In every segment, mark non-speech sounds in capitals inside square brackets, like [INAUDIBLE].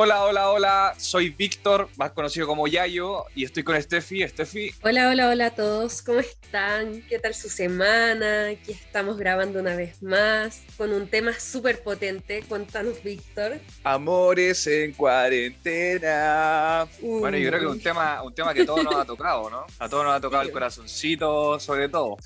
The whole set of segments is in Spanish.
Hola, hola, hola, soy Víctor, más conocido como Yayo, y estoy con Steffi. Steffi. Hola, hola, hola a todos, ¿cómo están? ¿Qué tal su semana? Aquí estamos grabando una vez más con un tema súper potente. Cuéntanos, Víctor. Amores en cuarentena. Bueno, yo creo que es un tema, un tema que a todos nos ha tocado, ¿no? A todos nos ha tocado el corazoncito, sobre todo.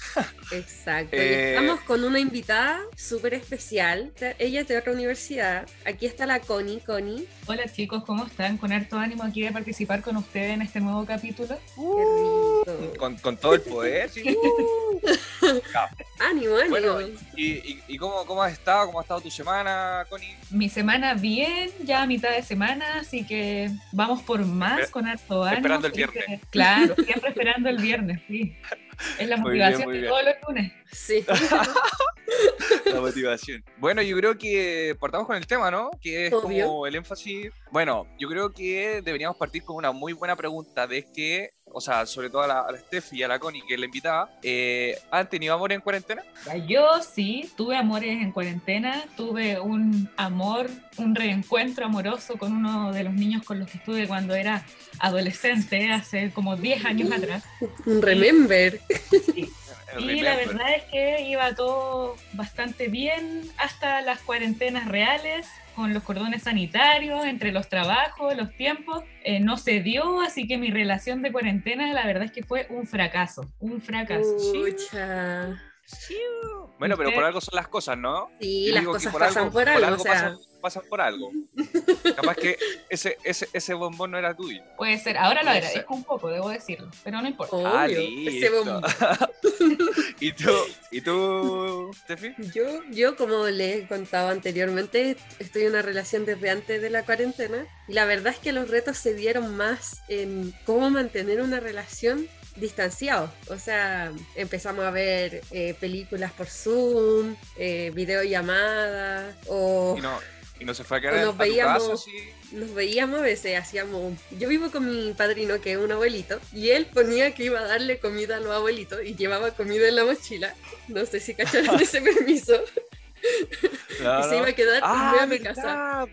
Exacto. [LAUGHS] Eh, estamos con una invitada súper especial. Ella es de otra universidad. Aquí está la Connie. Connie. Hola chicos, ¿cómo están? Con harto ánimo aquí de participar con ustedes en este nuevo capítulo. Uh, con, con, todo el poder. [LAUGHS] ánimo, ánimo. ¿Y, cómo, cómo, has estado? ¿Cómo ha estado tu semana, Connie? Mi semana bien, ya a mitad de semana, así que vamos por más con harto ánimo. Esperando el viernes. Claro, siempre esperando el viernes, sí. Es la motivación de todos los lunes. Sí. [LAUGHS] la motivación. Bueno, yo creo que partamos con el tema, ¿no? Que es como el énfasis. Bueno, yo creo que deberíamos partir con una muy buena pregunta de que, o sea, sobre todo a la, a Steffi y a la Connie que la invitaba, eh, ¿han tenido amores en cuarentena? Yo sí, tuve amores en cuarentena, tuve un amor, un reencuentro amoroso con uno de los niños con los que estuve cuando era adolescente, hace como 10 años atrás. Un remember. Sí. Y la verdad es que iba todo bastante bien hasta las cuarentenas reales, con los cordones sanitarios, entre los trabajos, los tiempos. Eh, no se dio, así que mi relación de cuarentena la verdad es que fue un fracaso, un fracaso. Bueno, pero por algo son las cosas, ¿no? Sí, las cosas pasan por algo. o sea pasan por algo. [LAUGHS] Capaz que ese, ese, ese bombón no era tuyo. Puede ser, ahora lo es un poco, debo decirlo, pero no importa. ah, ese bombón. [LAUGHS] ¿Y tú, ¿y tú, Tefi? Yo, yo, como les he contado anteriormente, estoy en una relación desde antes de la cuarentena y la verdad es que los retos se dieron más en cómo mantener una relación distanciados. O sea, empezamos a ver eh, películas por Zoom, eh, videollamadas o... Y no se fue a quedar nos veíamos, Nos veíamos a veces, hacíamos... Yo vivo con mi padrino, que es un abuelito, y él ponía que iba a darle comida a los abuelitos y llevaba comida en la mochila. No sé si cacharon [LAUGHS] ese permiso. y se iba a quedar ah, a mi casa.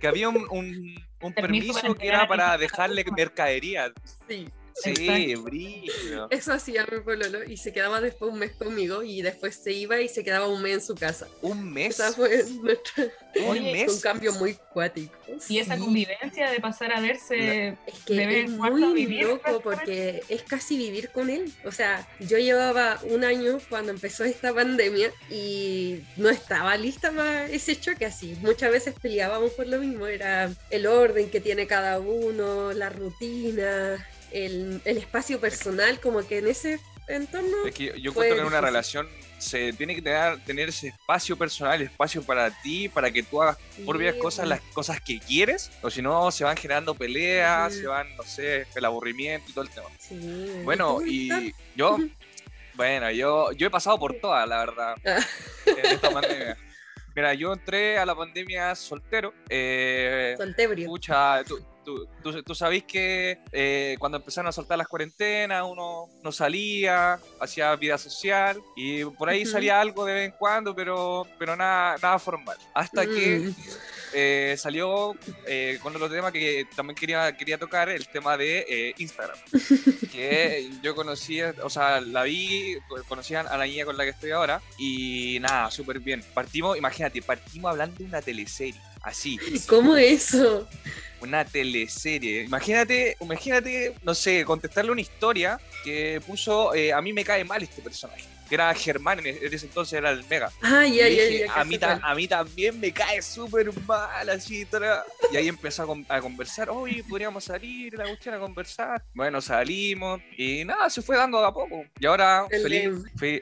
que había un, un, un permiso que era para dejarle mercadería. Sí. Sí, brillo. Eso hacía mi pololo y se quedaba después un mes conmigo y después se iba y se quedaba un mes en su casa. ¿Un mes? Esa fue nuestra... ¿Un mes? Un cambio muy cuático. Y esa convivencia de pasar a verse... Es que es muy loco porque es casi vivir con él. O sea, yo llevaba un año cuando empezó esta pandemia y no estaba lista para ese choque así. Muchas veces peleábamos por lo mismo. Era el orden que tiene cada uno, la rutina el, espacio personal, como que en ese entorno. Es que yo encuentro que en una relación se tiene que tener, tener ese espacio personal, espacio para ti, para que tú hagas por propias cosas, las cosas que quieres, o si no, se van generando peleas, se van, no sé, el aburrimiento y todo el tema. Bueno, y yo, bueno, yo, yo he pasado por todas, la verdad, ah. en esta [LAUGHS] pandemia. Mira, yo entré a la pandemia soltero. Eh, Soltebrio. Escucha, tú, tú, tú, sabés que eh, cuando empezaron a soltar las cuarentenas, uno no salía, hacía vida social y por ahí salía algo de vez en cuando, pero, pero nada, nada formal. Hasta que mm. Eh, salió eh, con otro tema que también quería, quería tocar, el tema de Instagram. [LAUGHS] que yo conocí, o sea, la vi, conocían a la niña con la que estoy ahora y nada, súper bien. Partimos, imagínate, partimos hablando de una teleserie. Así. ¿Cómo eso? Una teleserie. Imagínate, imagínate, no sé, contestarle una historia que puso eh, a mí me cae mal este personaje que era Germán, en ese entonces era el Mega. Ay, a, mí a mí también me cae súper mal, así. Y ahí empezó a, conversar, oye, podríamos salir, la cuestión a conversar. Bueno, salimos y nada, se fue dando a poco. Y ahora, feliz,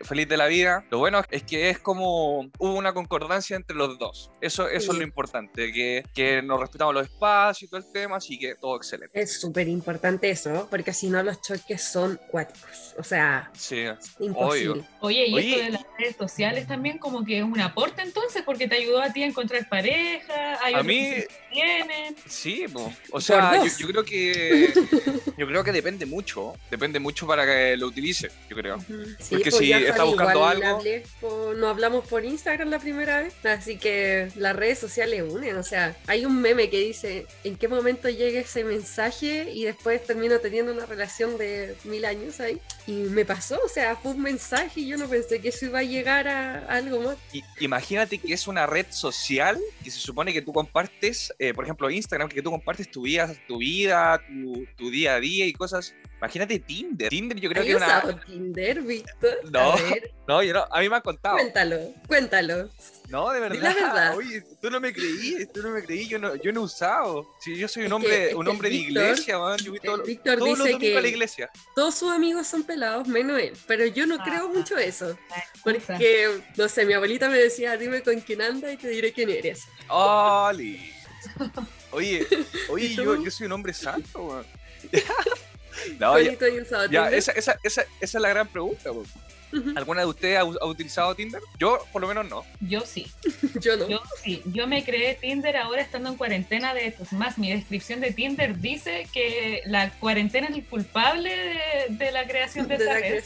feliz de la vida. Lo bueno es que es como hubo una concordancia entre los dos. Eso, eso es lo importante, que, que nos respetamos los espacios y todo el tema, así que todo excelente. Es súper importante eso, porque si no los choques son cuáticos, o sea, sí, imposible. Oye, y esto de las redes sociales también como que es un aporte entonces, porque te ayudó a ti a encontrar pareja, hay a mí tienen. Sí, o sea, yo, creo que [LAUGHS] yo creo que depende mucho, depende mucho para que lo utilice, yo creo. porque pues si está buscando algo... no hablamos por Instagram la primera vez, así que las redes sociales unen, o sea, hay un meme que dice en qué momento llega ese mensaje y después termino teniendo una relación de mil años ahí. Y me pasó, o sea, fue un mensaje y yo no pensé que eso iba a llegar a, algo más. imagínate que es una red social que se supone que tú compartes, eh, por ejemplo, Instagram, que tú compartes tu vida, tu vida, tu, día a día y cosas. Imagínate Tinder. Tinder yo creo que es una... Tinder, Víctor? No, no, yo no, a mí me han contado. Cuéntalo, cuéntalo. No, de verdad. La verdad. Oye, tú no me creí, tú no me creí, yo no, yo no he usado. Si yo soy un hombre, un hombre de iglesia, man. Yo Víctor dice que a la iglesia. todos sus amigos son pelados, menos él. Pero yo no creo mucho eso. Porque, no sé, mi abuelita me decía, dime con quién anda y te diré quién eres. ¡Oli! [LAUGHS] Oye, oye, yo, yo soy un hombre santo, man. [LAUGHS] no, ya, ya esa, esa, esa, esa es la gran pregunta. ¿Alguna de ustedes ha, utilizado Tinder? Yo, por lo menos, no. Yo sí. [LAUGHS] Yo no. Yo sí. Yo me creé Tinder ahora estando en cuarentena. De, pues más, mi descripción de Tinder dice que la cuarentena es el culpable de, la creación de, esa red.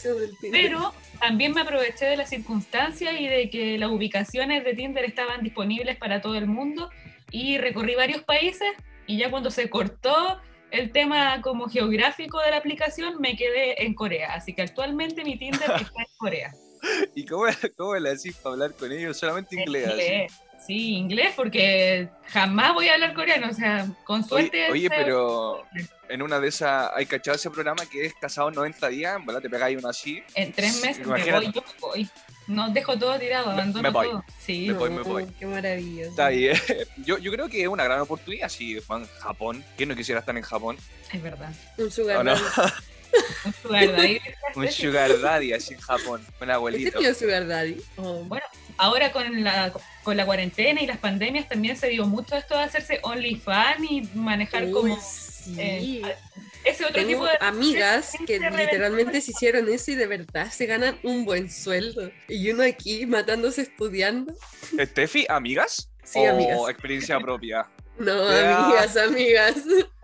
Pero también me aproveché de la circunstancia y de que las ubicaciones de Tinder estaban disponibles para todo el mundo y recorrí varios países y ya cuando se cortó el tema como geográfico de la aplicación, me quedé en Corea. Así que actualmente mi Tinder está en Corea. [LAUGHS] ¿Y cómo, cómo le decís para hablar con ellos? Solamente inglés. Sí, inglés, porque jamás voy a hablar coreano. O sea, con suerte. Oye, pero [LAUGHS] en una de esas, hay cachado ese programa que es casado 90 días, ¿verdad? Te pegáis uno así. En tres meses me voy, yo voy. No, dejo todo tirado, abandono me voy. todo. Sí, me voy, me voy. Qué maravilloso. Está bien. Yo, yo creo que es una gran oportunidad si Juan Japón. ¿Quién no quisiera estar en Japón? Es verdad. Un sugar daddy. [LAUGHS] un sugar daddy. [LAUGHS] un sugar daddy así en Japón. Un abuelito. ¿Qué sugar daddy? Oh. Bueno, ahora con la, con la cuarentena y las pandemias también se dio mucho esto de hacerse OnlyFans y manejar como... Sí. Eh, ese otro tipo de amigas que literalmente se hicieron eso y de verdad se ganan un buen sueldo. Y uno aquí matándose estudiando. ¿Steffi, amigas? Sí, ¿O amigas. experiencia propia? No, amigas, amigas.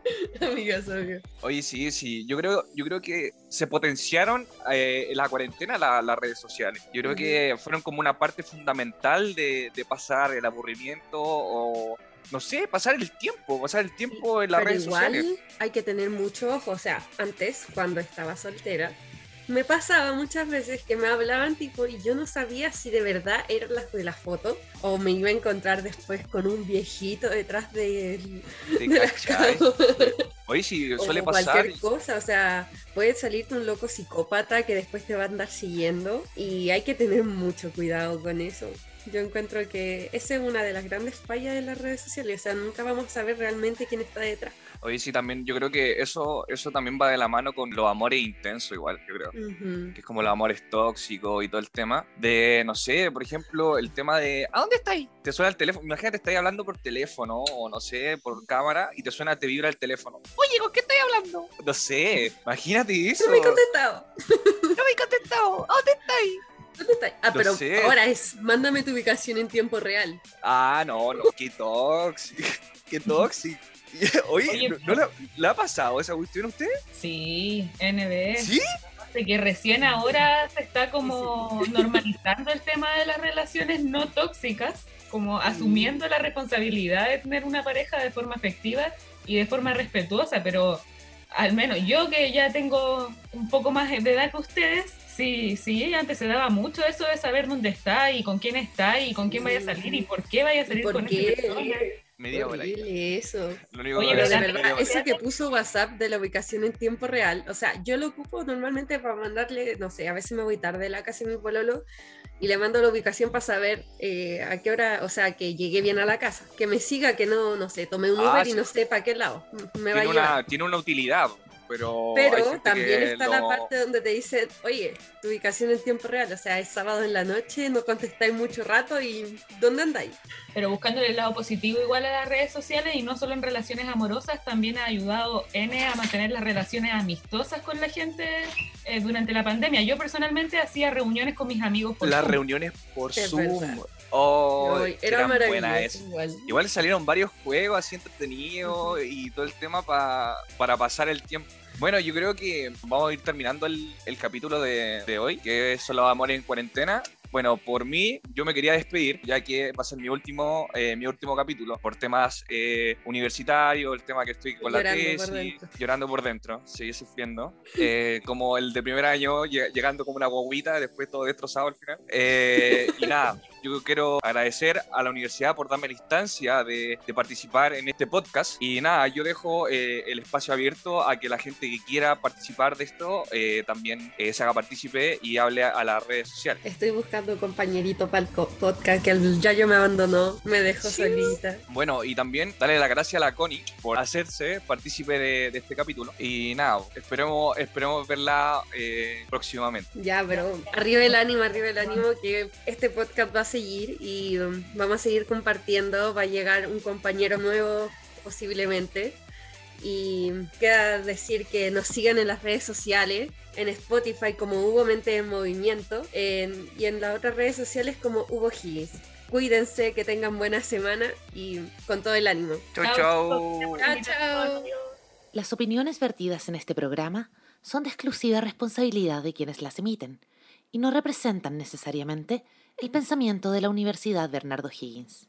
[LAUGHS] amigas, amigas. Oye, sí, sí. Yo creo, yo creo que se potenciaron eh, en la cuarentena las redes sociales. Yo creo que fueron como una parte fundamental de, de pasar el aburrimiento o no sé, pasar el tiempo, pasar el tiempo en las Pero redes igual hay que tener mucho ojo, o sea, antes, cuando estaba soltera, me pasaba muchas veces que me hablaban tipo y yo no sabía si de verdad eran las de la foto o me iba a encontrar después con un viejito detrás de, [LAUGHS] de, de Oye, sí, suele o pasar. Cualquier cosa, o sea, puede salirte un loco psicópata que después te va a andar siguiendo y hay que tener mucho cuidado con eso. Yo encuentro que esa es una de las grandes fallas de las redes sociales, o sea, nunca vamos a saber realmente quién está detrás. Oye, sí, también yo creo que eso, eso también va de la mano con los amores intensos, igual, yo creo. Que es como los amores tóxicos y todo el tema. De, no sé, por ejemplo, el tema de, ¿a dónde estáis? Te suena el teléfono, imagínate, estáis hablando por teléfono o no sé, por cámara y te suena, te vibra el teléfono. Oye, ¿con qué estoy hablando? No sé, imagínate eso. No me he contestado. [LAUGHS] no me he contestado. ¿A dónde estáis? ¿Dónde está? Ah, pero ahora es, mándame tu ubicación en tiempo real. Ah, no, no, qué tóxico, [LAUGHS] qué tóxico. [LAUGHS] Oye, ¿no, le, ha pasado esa cuestión a usted? Sí, NB. ¿Sí? De que recién ahora se está como [LAUGHS] normalizando el tema de las relaciones no tóxicas, como asumiendo la responsabilidad de tener una pareja de forma efectiva y de forma respetuosa, pero al menos yo que ya tengo un poco más de edad que ustedes, Sí, sí, antes se daba mucho eso de saber dónde está y con quién está y con quién vaya a salir y por qué vaya a salir con qué? Media eso. Oye, pero de verdad, eso que puso WhatsApp de la ubicación en tiempo real, o sea, yo lo ocupo normalmente para mandarle, no sé, a veces me voy tarde de la casa de mi pololo y le mando la ubicación para saber eh, a qué hora, o sea, que llegué bien a la casa, que me siga, que no, no sé, tome un ah, Uber y no sé para qué lado me tiene va a Una, tiene una utilidad. Pero. Pero también está la parte donde te dicen, oye, tu ubicación en tiempo real, o sea, es sábado en la noche, no contestáis mucho rato y ¿dónde andáis? Pero buscando el lado positivo igual a las redes sociales y no solo en relaciones amorosas, también ha ayudado N a mantener las relaciones amistosas con la gente eh, durante la pandemia. Yo personalmente hacía reuniones con mis amigos por Las reuniones por Zoom. Oh, era maravilloso. Igual. igual. salieron varios juegos así entretenidos y todo el tema para pasar el tiempo. Bueno, yo creo que vamos a ir terminando el, capítulo de, de, hoy, que son los amores en cuarentena. Bueno, por mí, yo me quería despedir, ya que va a ser mi último, eh, mi último capítulo, por temas eh, universitarios, el tema que estoy con la tesis, llorando por dentro, seguir sufriendo. Eh, como el de primer año, llegando como una guaguita, después todo destrozado al final. y nada, yo quiero agradecer a la universidad por darme la instancia de, participar en este podcast. Y nada, yo dejo eh, el espacio abierto a que la gente que quiera participar de esto eh, también eh, se haga partícipe y hable a, las redes sociales. Estoy buscando compañerito para el podcast que el Yayo me abandonó, me dejó solita. Bueno, y también darle la gracia a la Connie por hacerse partícipe de, este capítulo. Y nada, esperemos, esperemos verla próximamente. Ya, pero arriba el ánimo, arriba el ánimo que este podcast va a ser seguir y um, vamos a seguir compartiendo. Va a llegar un compañero nuevo posiblemente. Y queda decir que nos sigan en las redes sociales, en Spotify como Hugo Mente en Movimiento y en las otras redes sociales como Hugo Higgins. Cuídense, que tengan buena semana y con todo el ánimo. Chau, chau. Chau, chau. Las opiniones vertidas en este programa son de exclusiva responsabilidad de quienes las emiten y no representan necesariamente el pensamiento de la Universidad Bernardo Higgins.